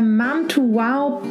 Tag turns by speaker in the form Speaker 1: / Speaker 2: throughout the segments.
Speaker 1: Mom to Wow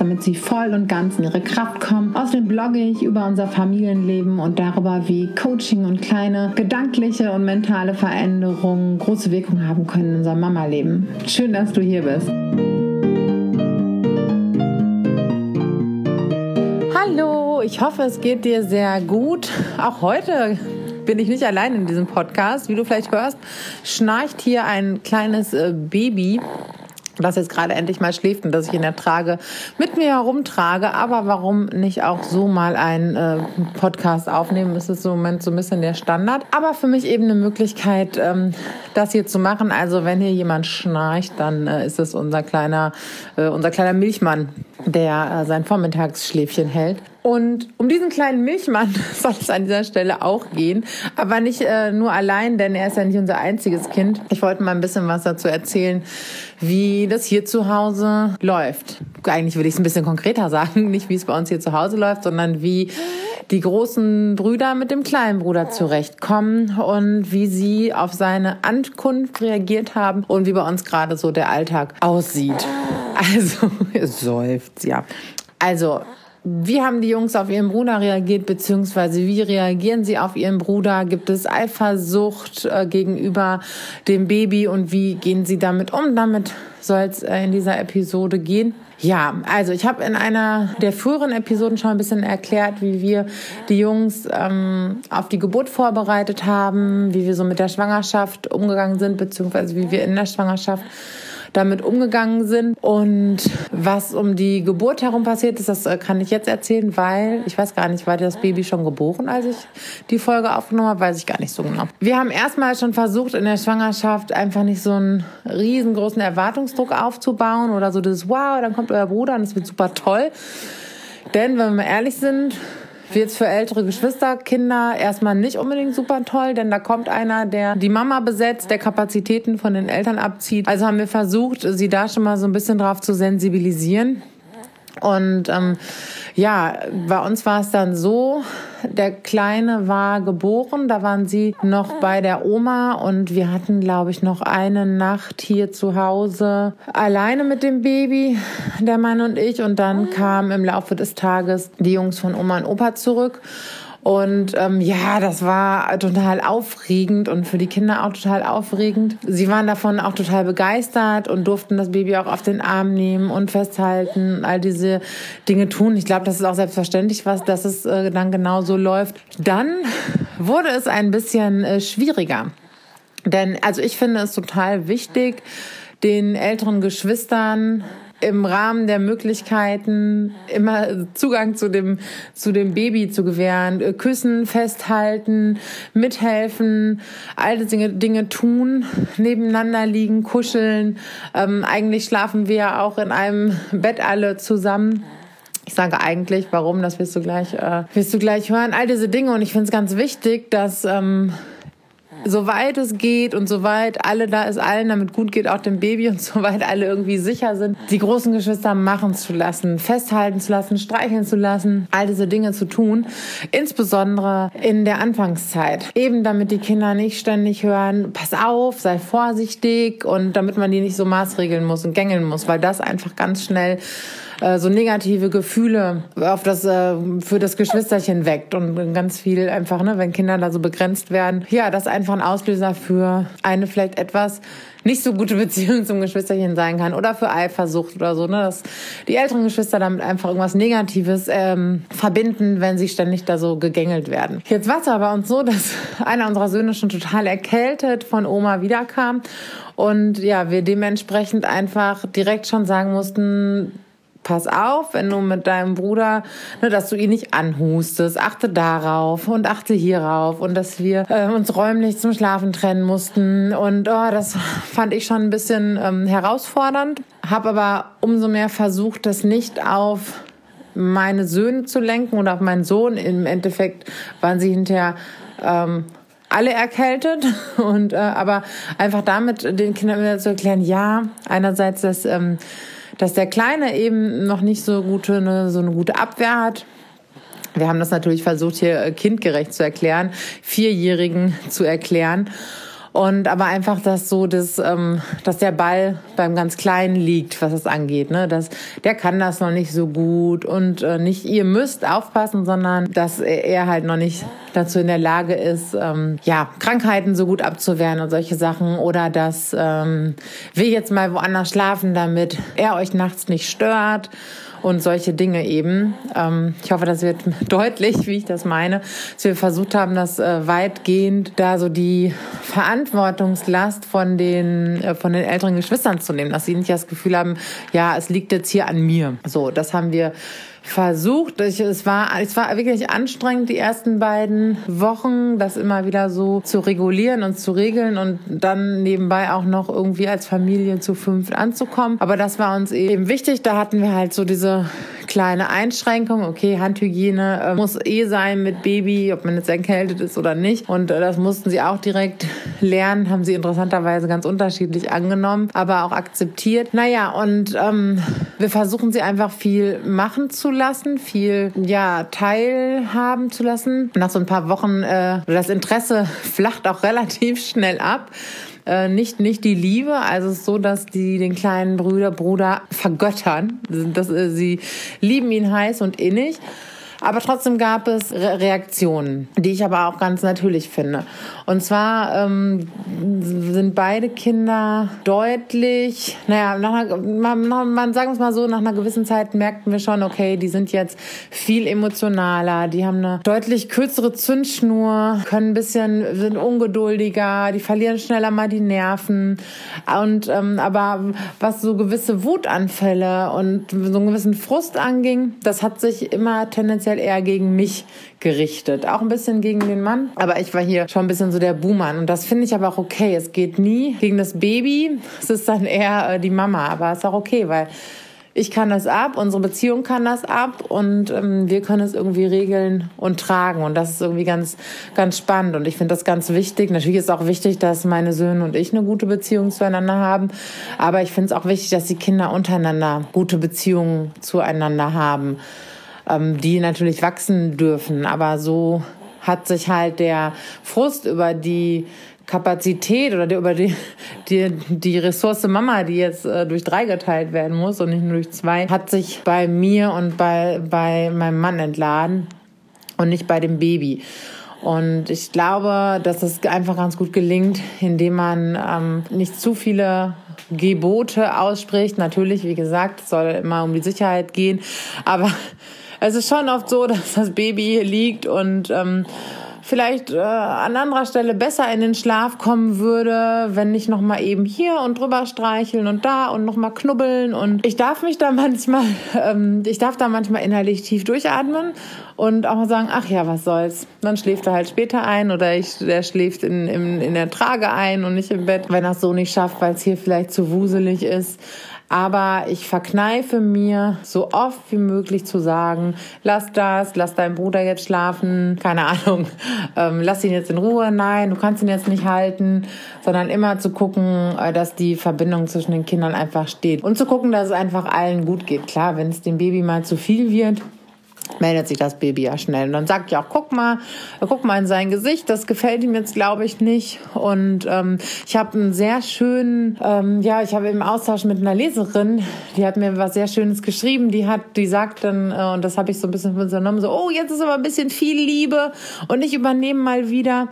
Speaker 1: damit sie voll und ganz in ihre Kraft kommen. Außerdem blogge ich über unser Familienleben und darüber, wie Coaching und kleine gedankliche und mentale Veränderungen große Wirkung haben können in unserem Mama-Leben. Schön, dass du hier bist. Hallo, ich hoffe, es geht dir sehr gut. Auch heute bin ich nicht allein in diesem Podcast. Wie du vielleicht hörst, schnarcht hier ein kleines äh, Baby das jetzt gerade endlich mal schläft und dass ich ihn ertrage, mit mir herumtrage. Aber warum nicht auch so mal einen äh, Podcast aufnehmen? Das ist im Moment so ein bisschen der Standard. Aber für mich eben eine Möglichkeit, ähm, das hier zu machen. Also wenn hier jemand schnarcht, dann äh, ist es unser kleiner, äh, unser kleiner Milchmann, der äh, sein Vormittagsschläfchen hält. Und um diesen kleinen Milchmann soll es an dieser Stelle auch gehen. Aber nicht äh, nur allein, denn er ist ja nicht unser einziges Kind. Ich wollte mal ein bisschen was dazu erzählen, wie das hier zu Hause läuft. Eigentlich würde ich es ein bisschen konkreter sagen. Nicht wie es bei uns hier zu Hause läuft, sondern wie die großen Brüder mit dem kleinen Bruder zurechtkommen und wie sie auf seine Ankunft reagiert haben und wie bei uns gerade so der Alltag aussieht. Also, seufzt, ja. Also, wie haben die Jungs auf ihren Bruder reagiert, beziehungsweise wie reagieren sie auf ihren Bruder? Gibt es Eifersucht äh, gegenüber dem Baby und wie gehen sie damit um? Damit soll es äh, in dieser Episode gehen. Ja, also ich habe in einer der früheren Episoden schon ein bisschen erklärt, wie wir die Jungs ähm, auf die Geburt vorbereitet haben, wie wir so mit der Schwangerschaft umgegangen sind, beziehungsweise wie wir in der Schwangerschaft damit umgegangen sind. Und was um die Geburt herum passiert ist, das äh, kann ich jetzt erzählen, weil ich weiß gar nicht, war das Baby schon geboren, als ich die Folge aufgenommen habe, weiß ich gar nicht so genau. Wir haben erstmal schon versucht, in der Schwangerschaft einfach nicht so einen riesengroßen Erwartungsdruck aufzubauen oder so das, wow, dann kommt euer Bruder und es wird super toll. Denn wenn wir ehrlich sind, wird für ältere Geschwisterkinder erstmal nicht unbedingt super toll, denn da kommt einer, der die Mama besetzt, der Kapazitäten von den Eltern abzieht. Also haben wir versucht, sie da schon mal so ein bisschen drauf zu sensibilisieren. Und ähm, ja, bei uns war es dann so, der Kleine war geboren, da waren sie noch bei der Oma und wir hatten, glaube ich, noch eine Nacht hier zu Hause alleine mit dem Baby, der Mann und ich. Und dann kamen im Laufe des Tages die Jungs von Oma und Opa zurück. Und ähm, ja, das war total aufregend und für die Kinder auch total aufregend. Sie waren davon auch total begeistert und durften das Baby auch auf den Arm nehmen und festhalten, all diese Dinge tun. Ich glaube, das ist auch selbstverständlich, was, dass es äh, dann genau so läuft. Dann wurde es ein bisschen äh, schwieriger. Denn, also ich finde es total wichtig, den älteren Geschwistern im Rahmen der Möglichkeiten immer Zugang zu dem, zu dem Baby zu gewähren, äh, küssen, festhalten, mithelfen, all diese Dinge, Dinge tun, nebeneinander liegen, kuscheln. Ähm, eigentlich schlafen wir auch in einem Bett alle zusammen. Ich sage eigentlich, warum, das wirst du gleich, äh, wirst du gleich hören. All diese Dinge und ich finde es ganz wichtig, dass ähm, soweit es geht und soweit alle da ist, allen damit gut geht, auch dem Baby und soweit alle irgendwie sicher sind, die großen Geschwister machen zu lassen, festhalten zu lassen, streicheln zu lassen, all diese Dinge zu tun. Insbesondere in der Anfangszeit. Eben damit die Kinder nicht ständig hören, pass auf, sei vorsichtig und damit man die nicht so maßregeln muss und gängeln muss, weil das einfach ganz schnell äh, so negative Gefühle auf das äh, für das Geschwisterchen weckt und ganz viel einfach, ne, wenn Kinder da so begrenzt werden, ja, das einfach ein Auslöser für eine vielleicht etwas nicht so gute Beziehung zum Geschwisterchen sein kann oder für Eifersucht oder so, ne, dass die älteren Geschwister damit einfach irgendwas Negatives ähm, verbinden, wenn sie ständig da so gegängelt werden. Jetzt war es aber uns so, dass einer unserer Söhne schon total erkältet von Oma wiederkam und ja, wir dementsprechend einfach direkt schon sagen mussten, pass auf, wenn du mit deinem Bruder, ne, dass du ihn nicht anhustest, achte darauf und achte hierauf und dass wir äh, uns räumlich zum Schlafen trennen mussten. Und oh, das fand ich schon ein bisschen ähm, herausfordernd, habe aber umso mehr versucht, das nicht auf meine Söhne zu lenken oder auf meinen Sohn. Im Endeffekt waren sie hinterher ähm, alle erkältet. Und äh, aber einfach damit den Kindern wieder zu erklären, ja, einerseits, dass ähm, dass der Kleine eben noch nicht so gute, eine, so eine gute Abwehr hat. Wir haben das natürlich versucht, hier kindgerecht zu erklären, Vierjährigen zu erklären. Und aber einfach, dass so das, ähm, dass der Ball beim ganz Kleinen liegt, was das angeht. Ne? Dass, der kann das noch nicht so gut und äh, nicht ihr müsst aufpassen, sondern dass er halt noch nicht dazu in der Lage ist, ähm, ja, Krankheiten so gut abzuwehren und solche Sachen. Oder dass ähm, wir jetzt mal woanders schlafen, damit er euch nachts nicht stört und solche Dinge eben. Ähm, ich hoffe, das wird deutlich, wie ich das meine, dass wir versucht haben, das äh, weitgehend da so die Verantwortungslast von den, äh, von den älteren Geschwistern zu nehmen, dass sie nicht das Gefühl haben, ja, es liegt jetzt hier an mir. So, das haben wir versucht. Ich, es, war, es war wirklich anstrengend, die ersten beiden Wochen, das immer wieder so zu regulieren und zu regeln und dann nebenbei auch noch irgendwie als Familie zu fünft anzukommen. Aber das war uns eben wichtig. Da hatten wir halt so diese kleine Einschränkung. Okay, Handhygiene äh, muss eh sein mit Baby, ob man jetzt erkältet ist oder nicht. Und äh, das mussten sie auch direkt lernen, haben sie interessanterweise ganz unterschiedlich angenommen, aber auch akzeptiert. Naja, und ähm, wir versuchen sie einfach viel machen zu lassen, viel ja teilhaben zu lassen. Nach so ein paar Wochen äh, das Interesse flacht auch relativ schnell ab äh, nicht, nicht die Liebe. Also es ist so, dass die den kleinen Bruder, Bruder vergöttern. Das, äh, sie lieben ihn heiß und innig. Aber trotzdem gab es Re Reaktionen, die ich aber auch ganz natürlich finde. Und zwar ähm, sind beide Kinder deutlich, naja, nach einer, man, man sagen es mal so, nach einer gewissen Zeit merkten wir schon, okay, die sind jetzt viel emotionaler, die haben eine deutlich kürzere Zündschnur, können ein bisschen, sind ungeduldiger, die verlieren schneller mal die Nerven. Und ähm, aber was so gewisse Wutanfälle und so einen gewissen Frust anging, das hat sich immer tendenziell tendenziell eher gegen mich gerichtet. Auch ein bisschen gegen den Mann. Aber ich war hier schon ein bisschen so der Buhmann. Und das finde ich aber auch okay. Es geht nie gegen das Baby. Es ist dann eher äh, die Mama. Aber es ist auch okay, weil ich kann das ab, unsere Beziehung kann das ab und ähm, wir können es irgendwie regeln und tragen. Und das ist irgendwie ganz, ganz spannend. Und ich finde das ganz wichtig. Natürlich ist auch wichtig, dass meine Söhne und ich eine gute Beziehung zueinander haben. Aber ich finde es auch wichtig, dass die Kinder untereinander gute Beziehungen zueinander haben ähm, die natürlich wachsen dürfen. Aber so hat sich halt der Frust über die Kapazität oder über die, die, die Ressource Mama, die jetzt äh, durch drei geteilt werden muss und nicht nur durch zwei, hat sich bei mir und bei, bei meinem Mann entladen und nicht bei dem Baby. Und ich glaube, dass es einfach ganz gut gelingt, indem man ähm, nicht zu viele Gebote ausspricht. Natürlich, wie gesagt, es soll immer um die Sicherheit gehen, aber es ist schon oft so, dass das Baby hier liegt und ähm, vielleicht äh, an anderer Stelle besser in den Schlaf kommen würde, wenn ich noch mal eben hier und drüber streicheln und da und noch mal knubbeln und ich darf mich da manchmal, ähm, ich darf da manchmal innerlich tief durchatmen und auch mal sagen, ach ja, was soll's. Dann schläft er halt später ein oder ich, der schläft in, in, in der Trage ein und nicht im Bett, wenn er es so nicht schafft, weil es hier vielleicht zu wuselig ist. Aber ich verkneife mir so oft wie möglich zu sagen, lass das, lass deinen Bruder jetzt schlafen, keine Ahnung, ähm, lass ihn jetzt in Ruhe, nein, du kannst ihn jetzt nicht halten, sondern immer zu gucken, äh, dass die Verbindung zwischen den Kindern einfach steht. Und zu gucken, dass es einfach allen gut geht. Klar, wenn es dem Baby mal zu viel wird, meldet sich das Baby ja schnell. Und dann sagt ja auch, guck mal, guck mal in sein Gesicht, das gefällt ihm jetzt, glaube ich, nicht. Und ähm, ich habe einen sehr schönen, ähm, ja, ich habe im Austausch mit einer Leserin, die hat mir was sehr Schönes geschrieben, die hat, die sagt dann, äh, und das habe ich so ein bisschen übernommen, so, oh, jetzt ist aber ein bisschen viel Liebe und ich übernehme mal wieder.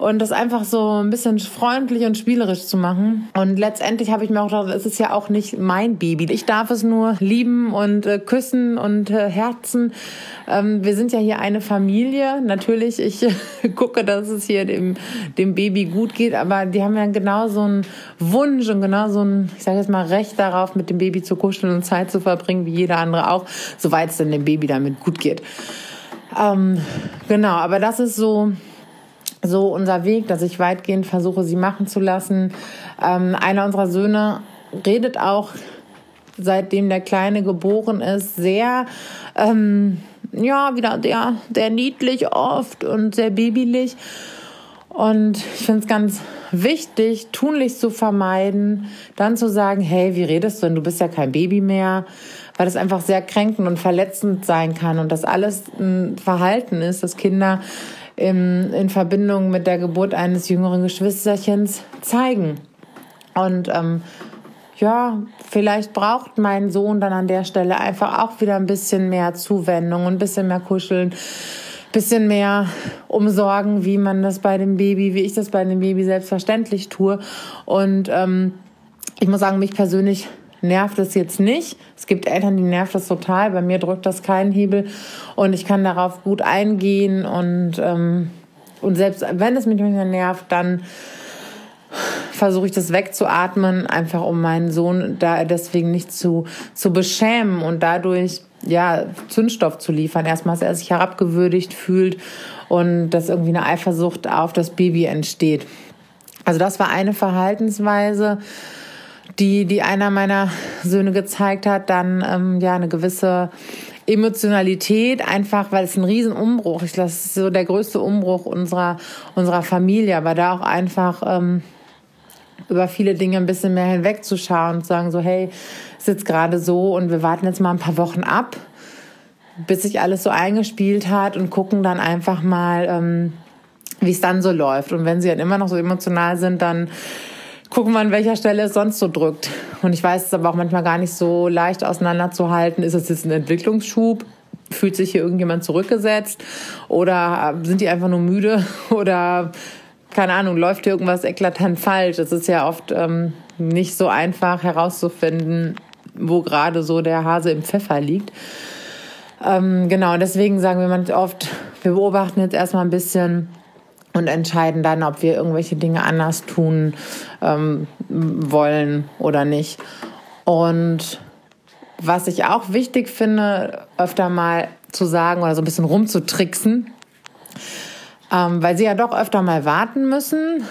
Speaker 1: Und das einfach so ein bisschen freundlich und spielerisch zu machen. Und letztendlich habe ich mir auch gedacht, es ist ja auch nicht mein Baby. Ich darf es nur lieben und äh, küssen und äh, herzen. Ähm, wir sind ja hier eine Familie. Natürlich, ich gucke, dass es hier dem, dem Baby gut geht, aber die haben ja genau so einen Wunsch und genau so ein, ich sage jetzt mal, Recht darauf, mit dem Baby zu kuscheln und Zeit zu verbringen, wie jeder andere auch, soweit es denn dem Baby damit gut geht. Ähm, genau, aber das ist so, so unser Weg, dass ich weitgehend versuche, sie machen zu lassen. Ähm, einer unserer Söhne redet auch, seitdem der Kleine geboren ist, sehr, ähm, ja, wieder sehr, sehr niedlich oft und sehr babylich. Und ich finde es ganz wichtig, tunlichst zu vermeiden, dann zu sagen, hey, wie redest du denn? Du bist ja kein Baby mehr, weil das einfach sehr kränkend und verletzend sein kann und das alles ein Verhalten ist, das Kinder in, in Verbindung mit der Geburt eines jüngeren Geschwisterchens zeigen. Und ähm, ja, vielleicht braucht mein Sohn dann an der Stelle einfach auch wieder ein bisschen mehr Zuwendung, ein bisschen mehr Kuscheln, ein bisschen mehr umsorgen, wie man das bei dem Baby, wie ich das bei dem Baby selbstverständlich tue. Und ähm, ich muss sagen, mich persönlich nervt es jetzt nicht. Es gibt Eltern, die nervt das total. Bei mir drückt das keinen Hebel und ich kann darauf gut eingehen und ähm, und selbst wenn es mich manchmal nervt, dann versuche ich das wegzuatmen, einfach um meinen Sohn da deswegen nicht zu, zu beschämen und dadurch ja Zündstoff zu liefern. Erstmal, dass er sich herabgewürdigt fühlt und dass irgendwie eine Eifersucht auf das Baby entsteht. Also das war eine Verhaltensweise die, die einer meiner Söhne gezeigt hat, dann ähm, ja eine gewisse Emotionalität, einfach weil es ein Riesenumbruch ist. Das ist so der größte Umbruch unserer, unserer Familie, aber da auch einfach ähm, über viele Dinge ein bisschen mehr hinwegzuschauen und zu sagen so, hey, ist jetzt gerade so und wir warten jetzt mal ein paar Wochen ab, bis sich alles so eingespielt hat und gucken dann einfach mal, ähm, wie es dann so läuft. Und wenn sie dann immer noch so emotional sind, dann gucken wir, an welcher Stelle es sonst so drückt. Und ich weiß es aber auch manchmal gar nicht so leicht auseinanderzuhalten. Ist es jetzt ein Entwicklungsschub? Fühlt sich hier irgendjemand zurückgesetzt? Oder sind die einfach nur müde? Oder keine Ahnung, läuft hier irgendwas eklatant falsch? Es ist ja oft ähm, nicht so einfach herauszufinden, wo gerade so der Hase im Pfeffer liegt. Ähm, genau, deswegen sagen wir manchmal oft, wir beobachten jetzt erstmal ein bisschen, und entscheiden dann, ob wir irgendwelche Dinge anders tun ähm, wollen oder nicht. Und was ich auch wichtig finde, öfter mal zu sagen oder so ein bisschen rumzutricksen, ähm, weil sie ja doch öfter mal warten müssen,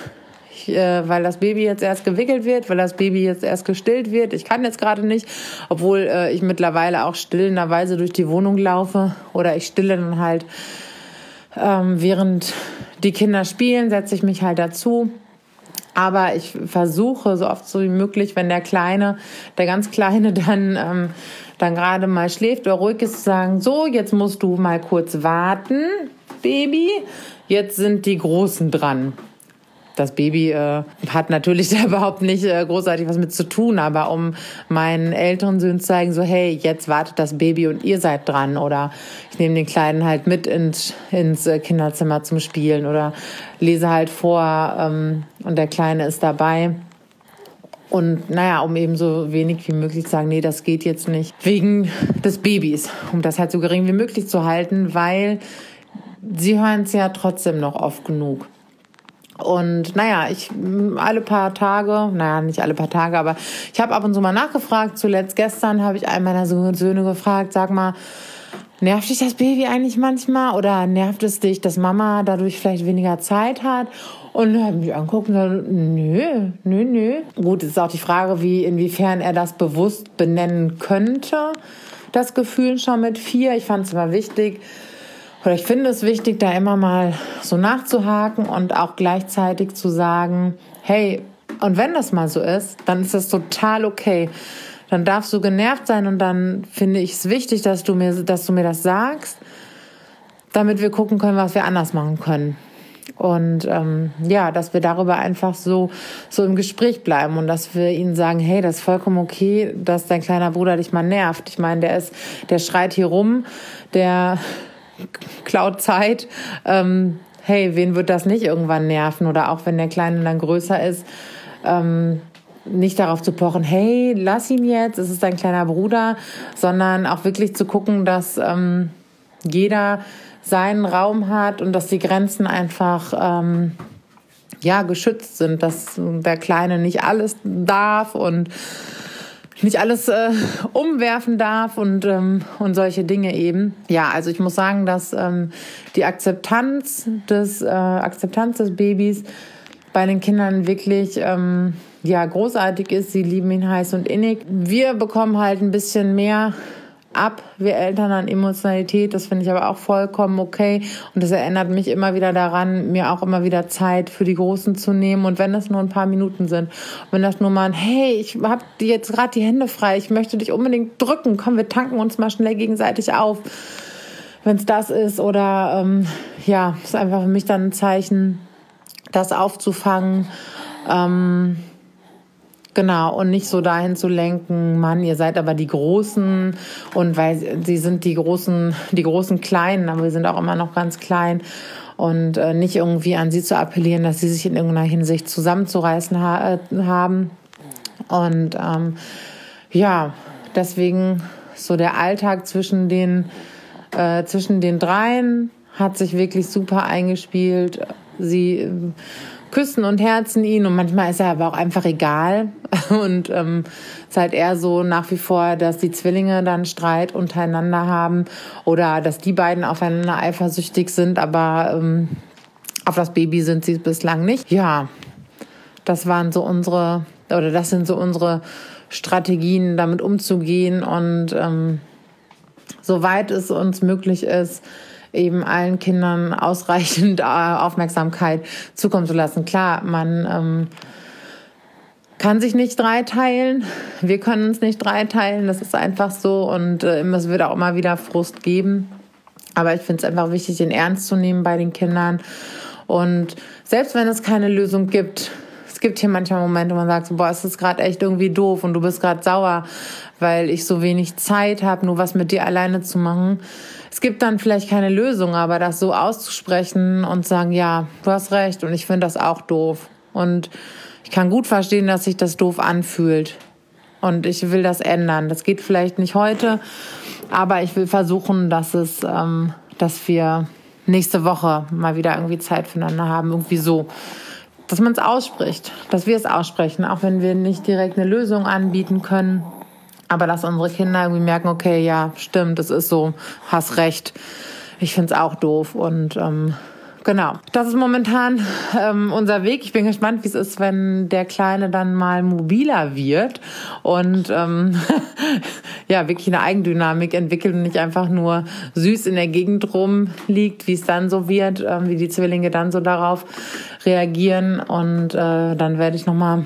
Speaker 1: ich, äh, weil das Baby jetzt erst gewickelt wird, weil das Baby jetzt erst gestillt wird. Ich kann jetzt gerade nicht, obwohl äh, ich mittlerweile auch stillenderweise durch die Wohnung laufe oder ich stille dann halt ähm, während die Kinder spielen, setze ich mich halt dazu. Aber ich versuche so oft so wie möglich, wenn der Kleine, der ganz Kleine dann, ähm, dann gerade mal schläft oder ruhig ist, zu sagen, so, jetzt musst du mal kurz warten, Baby. Jetzt sind die Großen dran das Baby äh, hat natürlich da überhaupt nicht äh, großartig was mit zu tun, aber um meinen älteren Söhnen zu zeigen, so hey, jetzt wartet das Baby und ihr seid dran oder ich nehme den Kleinen halt mit ins, ins äh, Kinderzimmer zum Spielen oder lese halt vor ähm, und der Kleine ist dabei. Und naja, um eben so wenig wie möglich zu sagen, nee, das geht jetzt nicht, wegen des Babys, um das halt so gering wie möglich zu halten, weil sie hören es ja trotzdem noch oft genug. Und naja, ich alle paar Tage, naja, nicht alle paar Tage, aber ich habe ab und zu mal nachgefragt. Zuletzt gestern habe ich einen meiner Söhne gefragt, sag mal, nervt dich das Baby eigentlich manchmal oder nervt es dich, dass Mama dadurch vielleicht weniger Zeit hat? Und er hat mich angeguckt und gesagt, nö, nö, nö. Gut, ist auch die Frage, wie, inwiefern er das bewusst benennen könnte, das Gefühl schon mit vier. Ich fand es immer wichtig, oder ich finde es wichtig, da immer mal so nachzuhaken und auch gleichzeitig zu sagen, hey, und wenn das mal so ist, dann ist das total okay. Dann darfst du genervt sein und dann finde ich es wichtig, dass du mir, dass du mir das sagst, damit wir gucken können, was wir anders machen können. Und ähm, ja, dass wir darüber einfach so, so im Gespräch bleiben und dass wir ihnen sagen, hey, das ist vollkommen okay, dass dein kleiner Bruder dich mal nervt. Ich meine, der ist, der schreit hier rum, der klaut Zeit, ähm, hey, wen wird das nicht irgendwann nerven? Oder auch wenn der Kleine dann größer ist, ähm, nicht darauf zu pochen, hey, lass ihn jetzt, es ist dein kleiner Bruder, sondern auch wirklich zu gucken, dass ähm, jeder seinen Raum hat und dass die Grenzen einfach ähm, ja geschützt sind, dass der Kleine nicht alles darf und nicht alles äh, umwerfen darf und, ähm, und solche Dinge eben. Ja, also ich muss sagen, dass ähm, die Akzeptanz des, äh, Akzeptanz des Babys bei den Kindern wirklich ähm, ja, großartig ist. Sie lieben ihn heiß und innig. Wir bekommen halt ein bisschen mehr ab, wir Eltern an Emotionalität. Das finde ich aber auch vollkommen okay. Und das erinnert mich immer wieder daran, mir auch immer wieder Zeit für die Großen zu nehmen. Und wenn das nur ein paar Minuten sind, wenn das nur mal ein, hey, ich habe jetzt gerade die Hände frei, ich möchte dich unbedingt drücken, komm, wir tanken uns mal schnell gegenseitig auf. Wenn es das ist oder ähm, ja, ist einfach für mich dann ein Zeichen, das aufzufangen. Ähm, Genau, und nicht so dahin zu lenken, Mann, ihr seid aber die Großen und weil sie sind die großen, die großen Kleinen, aber wir sind auch immer noch ganz klein und äh, nicht irgendwie an sie zu appellieren, dass sie sich in irgendeiner Hinsicht zusammenzureißen ha äh, haben. Und ähm, ja, deswegen so der Alltag zwischen den, äh, zwischen den dreien hat sich wirklich super eingespielt. Sie küssen und herzen ihn und manchmal ist er aber auch einfach egal und ähm, ist halt eher so nach wie vor, dass die Zwillinge dann Streit untereinander haben oder dass die beiden aufeinander eifersüchtig sind, aber ähm, auf das Baby sind sie bislang nicht. Ja, das waren so unsere oder das sind so unsere Strategien, damit umzugehen und ähm, soweit es uns möglich ist, eben allen Kindern ausreichend äh, Aufmerksamkeit zukommen zu lassen. Klar, man ähm, kann sich nicht dreiteilen. Wir können uns nicht dreiteilen. Das ist einfach so. Und äh, es wird auch immer wieder Frust geben. Aber ich finde es einfach wichtig, den Ernst zu nehmen bei den Kindern. Und selbst wenn es keine Lösung gibt, es gibt hier manchmal Momente, wo man sagt, boah, es ist gerade echt irgendwie doof und du bist gerade sauer, weil ich so wenig Zeit habe, nur was mit dir alleine zu machen es gibt dann vielleicht keine Lösung, aber das so auszusprechen und sagen, ja, du hast recht und ich finde das auch doof. Und ich kann gut verstehen, dass sich das doof anfühlt. Und ich will das ändern. Das geht vielleicht nicht heute, aber ich will versuchen, dass es, ähm, dass wir nächste Woche mal wieder irgendwie Zeit füreinander haben, irgendwie so. Dass man es ausspricht, dass wir es aussprechen, auch wenn wir nicht direkt eine Lösung anbieten können, aber dass unsere Kinder irgendwie merken, okay, ja, stimmt, das ist so, hast recht. Ich finde es auch doof. Und ähm, genau, das ist momentan ähm, unser Weg. Ich bin gespannt, wie es ist, wenn der Kleine dann mal mobiler wird und ähm, ja, wirklich eine Eigendynamik entwickelt und nicht einfach nur süß in der Gegend rumliegt, wie es dann so wird, ähm, wie die Zwillinge dann so darauf reagieren. Und äh, dann werde ich nochmal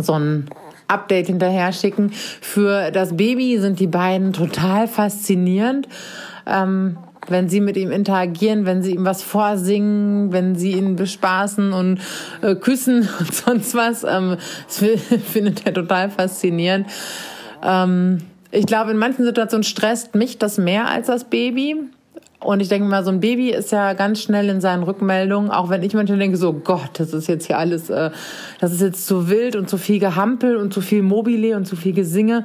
Speaker 1: so ein Update hinterher schicken. Für das Baby sind die beiden total faszinierend. Ähm, wenn sie mit ihm interagieren, wenn sie ihm was vorsingen, wenn sie ihn bespaßen und äh, küssen und sonst was. Ähm, das findet er total faszinierend. Ähm, ich glaube, in manchen Situationen stresst mich das mehr als das Baby. Und ich denke mal, so ein Baby ist ja ganz schnell in seinen Rückmeldungen, auch wenn ich manchmal denke, so Gott, das ist jetzt hier alles, äh, das ist jetzt zu wild und zu viel Gehampel und zu viel Mobile und zu viel Gesinge.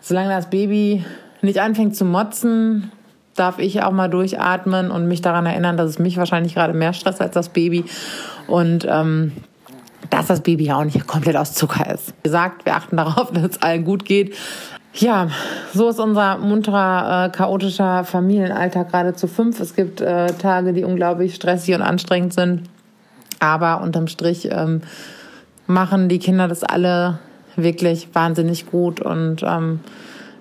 Speaker 1: Solange das Baby nicht anfängt zu motzen, darf ich auch mal durchatmen und mich daran erinnern, dass es mich wahrscheinlich gerade mehr stresst als das Baby. Und ähm, dass das Baby ja auch nicht komplett aus Zucker ist. Wie gesagt, wir achten darauf, dass es allen gut geht. Ja, so ist unser munterer, äh, chaotischer Familienalltag gerade zu fünf. Es gibt äh, Tage, die unglaublich stressig und anstrengend sind. Aber unterm Strich ähm, machen die Kinder das alle wirklich wahnsinnig gut. Und ähm,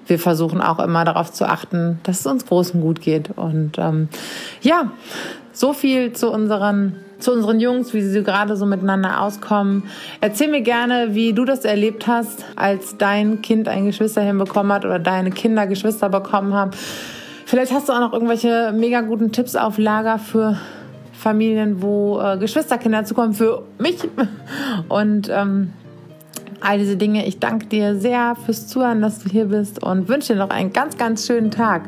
Speaker 1: wir versuchen auch immer darauf zu achten, dass es uns Großen gut geht. Und ähm, ja, so viel zu unseren zu unseren Jungs, wie sie gerade so miteinander auskommen. Erzähl mir gerne, wie du das erlebt hast, als dein Kind ein Geschwisterchen bekommen hat oder deine Kinder Geschwister bekommen haben. Vielleicht hast du auch noch irgendwelche mega guten Tipps auf Lager für Familien, wo äh, Geschwisterkinder zukommen, für mich. Und ähm, all diese Dinge. Ich danke dir sehr fürs Zuhören, dass du hier bist und wünsche dir noch einen ganz, ganz schönen Tag.